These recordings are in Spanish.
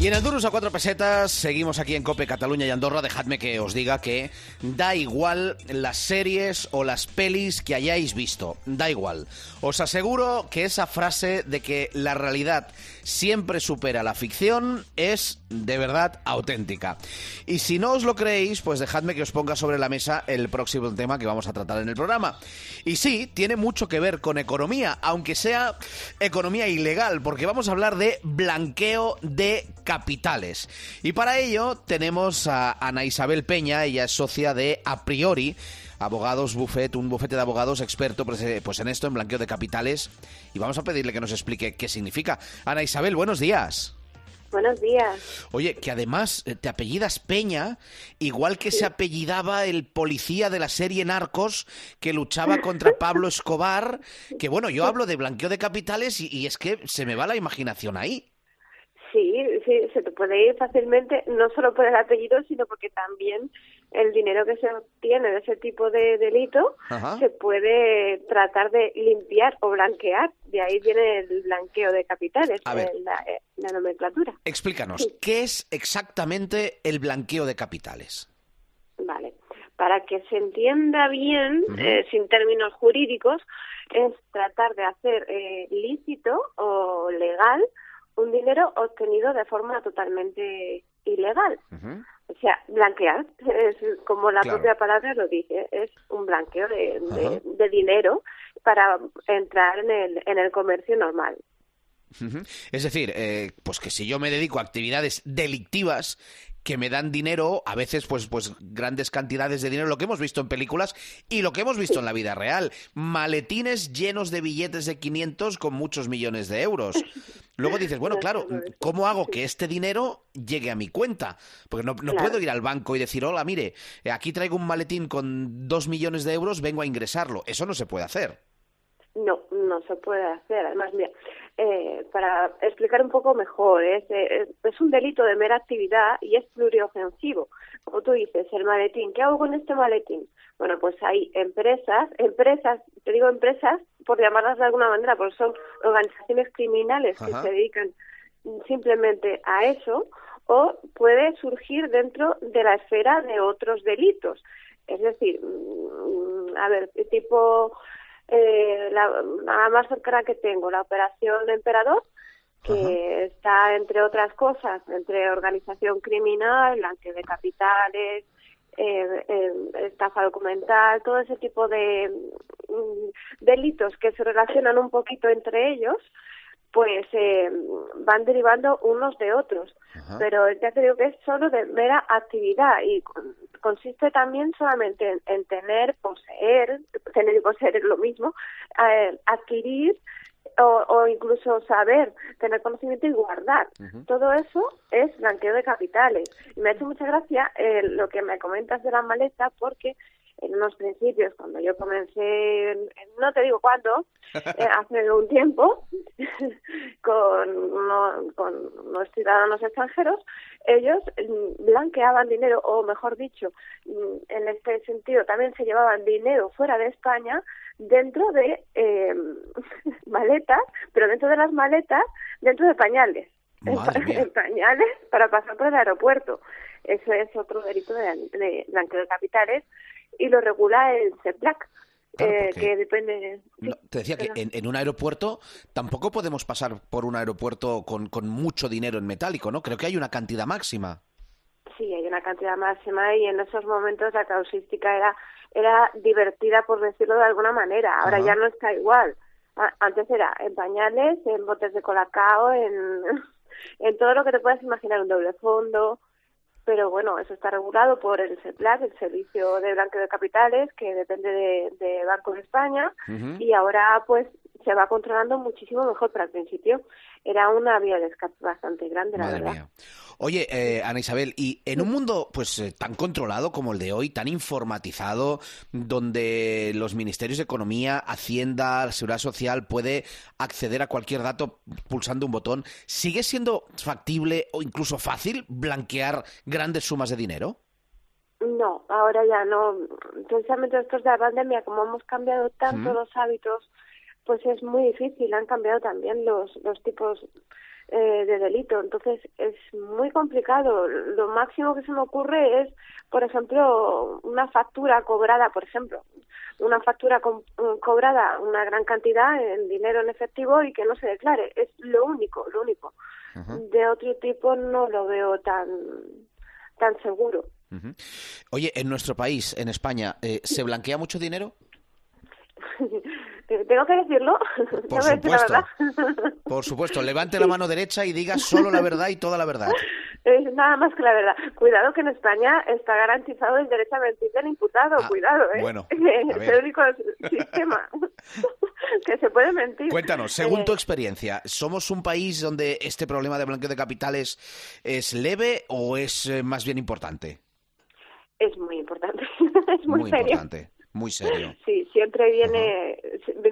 Y en el Duros a cuatro pesetas, seguimos aquí en Cope Cataluña y Andorra. Dejadme que os diga que da igual las series o las pelis que hayáis visto. Da igual. Os aseguro que esa frase de que la realidad siempre supera la ficción es de verdad auténtica. Y si no os lo creéis, pues dejadme que os ponga sobre la mesa el próximo tema que vamos a tratar en el programa. Y sí, tiene mucho que ver con economía, aunque sea economía ilegal, porque vamos a hablar de blanqueo de capitales. Y para ello tenemos a Ana Isabel Peña, ella es socia de A Priori, abogados buffet, un bufete de abogados experto pues, eh, pues en esto, en blanqueo de capitales. Y vamos a pedirle que nos explique qué significa. Ana Isabel, buenos días. Buenos días. Oye, que además eh, te apellidas Peña, igual que se apellidaba el policía de la serie Narcos que luchaba contra Pablo Escobar, que bueno, yo hablo de blanqueo de capitales y, y es que se me va la imaginación ahí. Sí, sí, se te puede ir fácilmente, no solo por el apellido, sino porque también el dinero que se obtiene de ese tipo de delito Ajá. se puede tratar de limpiar o blanquear. De ahí viene el blanqueo de capitales, A ver. eh, la, la nomenclatura. Explícanos, ¿qué es exactamente el blanqueo de capitales? Vale. Para que se entienda bien, eh, sin términos jurídicos, es tratar de hacer eh, lícito o legal un dinero obtenido de forma totalmente ilegal. O sea, blanquear, es como la Claro. propia palabra lo dice, es un blanqueo de, dinero para entrar en el, en el comercio normal. Es decir, eh, pues que si yo me dedico a actividades delictivas que me dan dinero, a veces pues, pues grandes cantidades de dinero, lo que hemos visto en películas y lo que hemos visto en la vida real, maletines llenos de billetes de 500 con muchos millones de euros. Luego dices, bueno, claro, ¿cómo hago que este dinero llegue a mi cuenta? Porque no, no Claro. puedo ir al banco y decir, hola, mire, eh, aquí traigo un maletín con dos millones de euros, vengo a ingresarlo. Eso no se puede hacer. No, no se puede hacer. Además, mira, eh, para explicar un poco mejor, es, eh, es un delito de mera actividad y es pluriofensivo. Como tú dices, el maletín, ¿qué hago con este maletín? Bueno, pues hay empresas, empresas, te digo empresas por llamarlas de alguna manera, porque son organizaciones criminales que se dedican simplemente a eso, o puede surgir dentro de la esfera de otros delitos. Es decir, mm, a ver, tipo eh, la, la más cercana que tengo, la operación Emperador, que está entre otras cosas, entre organización criminal, blanqueo de capitales, eh, eh, estafa documental, todo ese tipo de mm, delitos que se relacionan un poquito entre ellos, pues eh, van derivando unos de otros. Ajá. Pero ya te digo que es solo de mera actividad y consiste también solamente en, en tener, poseer, tener y poseer es lo mismo, eh, adquirir o, o incluso saber, tener conocimiento y guardar. Todo eso es blanqueo de capitales. Y me ha hecho mucha gracia eh, lo que me comentas de la maleta porque en unos principios, cuando yo comencé, en- en- no te digo cuándo, eh, hace un tiempo, con, unos ciudadanos extranjeros, ellos mm, blanqueaban dinero, o mejor dicho, mm, en este sentido también se llevaban dinero fuera de España dentro de eh, maletas, pero dentro de las maletas, dentro de pañales. Madre mía. pañales para pasar por el aeropuerto. Eso es otro delito de, de blanqueo de capitales y lo regula el CEPLAC, Claro, eh, que depende. No, te decía que perdón. en, en un aeropuerto tampoco podemos pasar por un aeropuerto con, con mucho dinero en metálico, ¿no? Creo que hay una cantidad máxima. Sí, hay una cantidad máxima y en esos momentos la causística era era divertida, por decirlo de alguna manera. Ahora Ajá. ya no está igual. Antes era en pañales, en botes de colacao, en, en todo lo que te puedas imaginar, un doble fondo. Pero bueno, eso está regulado por el CEPLAC, el Servicio de Blanqueo de Capitales, que depende de, de Banco de España. Y ahora pues se va controlando muchísimo mejor, pero al principio era una vía de escape bastante grande, la Madre verdad. mía. Oye, eh, Ana Isabel, y en un mundo pues eh, tan controlado como el de hoy, tan informatizado, donde los ministerios de Economía, Hacienda, Seguridad Social puede acceder a cualquier dato pulsando un botón, ¿sigue siendo factible o incluso fácil blanquear grandes sumas de dinero? No, ahora ya no. Precisamente después de la pandemia, como hemos cambiado tanto los hábitos, pues es muy difícil. Han cambiado también los, los tipos eh, de delito. Entonces es muy complicado. Lo máximo que se me ocurre es, por ejemplo, una factura cobrada, por ejemplo, una factura cobrada una gran cantidad en dinero en efectivo y que no se declare. Es lo único, lo único. De otro tipo no lo veo tan tan seguro. Oye, en nuestro país, en España, eh, ¿se blanquea mucho dinero? ¿Tengo que decirlo? Por supuesto. Por supuesto. Levante la mano derecha y diga solo la verdad y toda la verdad. Es nada más que la verdad. Cuidado que en España está garantizado el derecho a mentir del imputado. Ah, Cuidado, ¿eh? Bueno. Es el único sistema que se puede mentir. Cuéntanos, según tu Eh, experiencia, ¿somos un país donde este problema de blanqueo de capitales es leve o es eh, más bien importante? Es muy importante. es muy, serio. importante, muy serio. Sí, siempre viene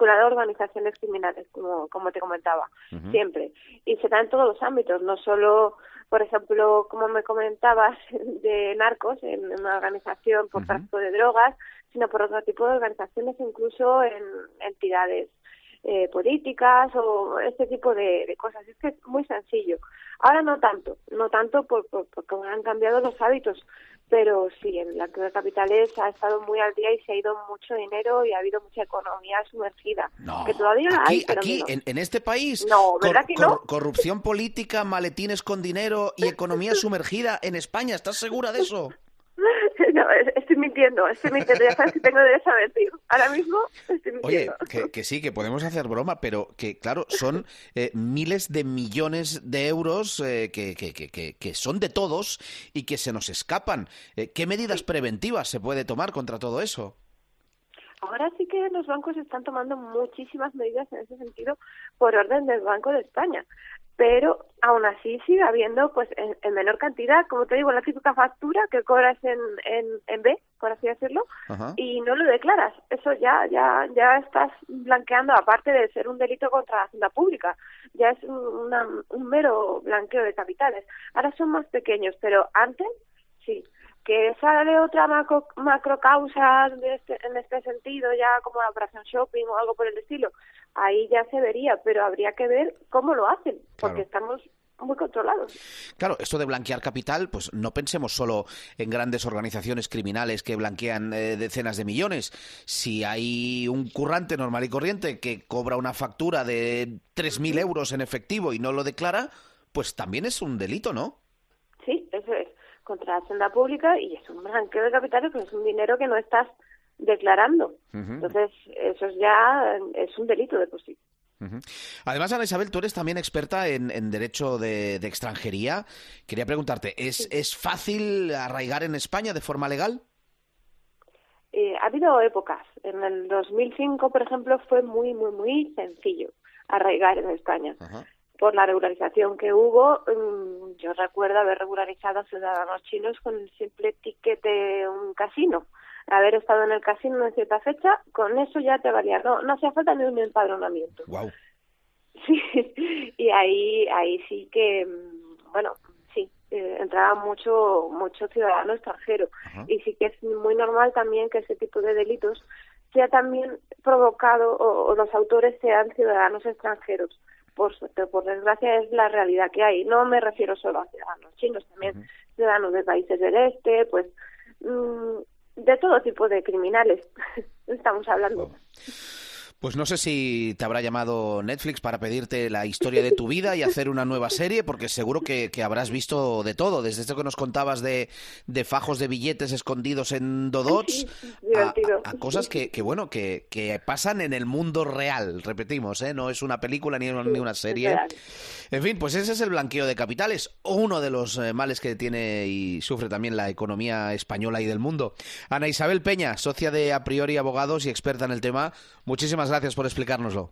vinculado a organizaciones criminales, como, como te comentaba, siempre. Y se da en todos los ámbitos, no solo, por ejemplo, como me comentabas, de narcos en una organización por Ujú. tráfico de drogas, sino por otro tipo de organizaciones, incluso en entidades eh, políticas o este tipo de, de cosas. Es que es muy sencillo. Ahora no tanto, no tanto por, por- porque han cambiado los hábitos, pero sí, en la de capitales ha estado muy al día y se ha ido mucho dinero y ha habido mucha economía sumergida. No. Que todavía aquí, hay, pero aquí en, en este país, No, ¿verdad que no? corrupción política, maletines con dinero y economía sumergida en España. ¿Estás segura de eso? No, mintiendo, estoy mintiendo. Ya sabes que tengo derecho a mentir. Ahora mismo estoy Oye, que, que sí, que podemos hacer broma, pero que claro, son eh, miles de millones de euros eh, que, que, que, que- que son de todos y que se nos escapan. Eh, ¿Qué medidas preventivas se puede tomar contra todo eso? Ahora sí que los bancos están tomando muchísimas medidas en ese sentido por orden del Banco de España. Pero aún así sigue habiendo, pues en, en menor cantidad, como te digo, la típica factura que cobras en, en, en B, por así decirlo, Ajá. y no lo declaras. Eso ya, ya, ya estás blanqueando, aparte de ser un delito contra la hacienda pública. Ya es un, una- un mero blanqueo de capitales. Ahora son más pequeños, pero antes sí. Que sale otra macro, macro causa de este- en este sentido, ya como la operación shopping o algo por el estilo, ahí ya se vería, pero habría que ver cómo lo hacen, porque Claro. estamos muy controlados. Claro, esto de blanquear capital, pues no pensemos solo en grandes organizaciones criminales que blanquean eh, decenas de millones. Si hay un currante normal y corriente que cobra una factura de 3.000 euros en efectivo y no lo declara, pues también es un delito, ¿no? Sí, eso es, contra la hacienda pública y es un blanqueo de capitales, pero es un dinero que no estás declarando. Entonces, eso es ya es un delito de por sí. Además, Ana Isabel, tú eres también experta en, en derecho de, de extranjería. Quería preguntarte, ¿es, ¿es fácil arraigar en España de forma legal? Eh, ha habido épocas. En el 2005, por ejemplo, fue muy, muy, muy sencillo arraigar en España. Por la regularización que hubo, mm, yo recuerdo haber regularizado a ciudadanos chinos con el simple ticket de un casino. Haber estado en el casino en cierta fecha, con eso ya te valía. No, no hacía falta ni un empadronamiento. Guau. Sí, y ahí, ahí sí que, mm, bueno, sí, eh, entraba mucho, mucho ciudadano extranjero. Ajá. Y sí que es muy normal también que ese tipo de delitos sea también provocado o, o los autores sean ciudadanos extranjeros. Por por desgracia, es la realidad que hay. No me refiero solo a ciudadanos chinos, también ciudadanos de países del este, pues mm, de todo tipo de criminales estamos hablando. Pues no sé si te habrá llamado Netflix para pedirte la historia de tu vida y hacer una nueva serie, porque seguro que, que habrás visto de todo, desde esto que nos contabas de, de fajos de billetes escondidos en Dodots, a, cosas que, que, bueno, que, que pasan en el mundo real, repetimos, ¿eh? no es una película ni, una- ni una serie. En fin, pues ese es el blanqueo de capitales, uno de los eh, males que tiene y sufre también la economía española y del mundo. Ana Isabel Peña, socia de A Priori Abogados y experta en el tema, muchísimas gracias por explicárnoslo.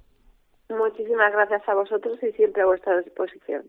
Muchísimas gracias a vosotros y siempre a vuestra disposición.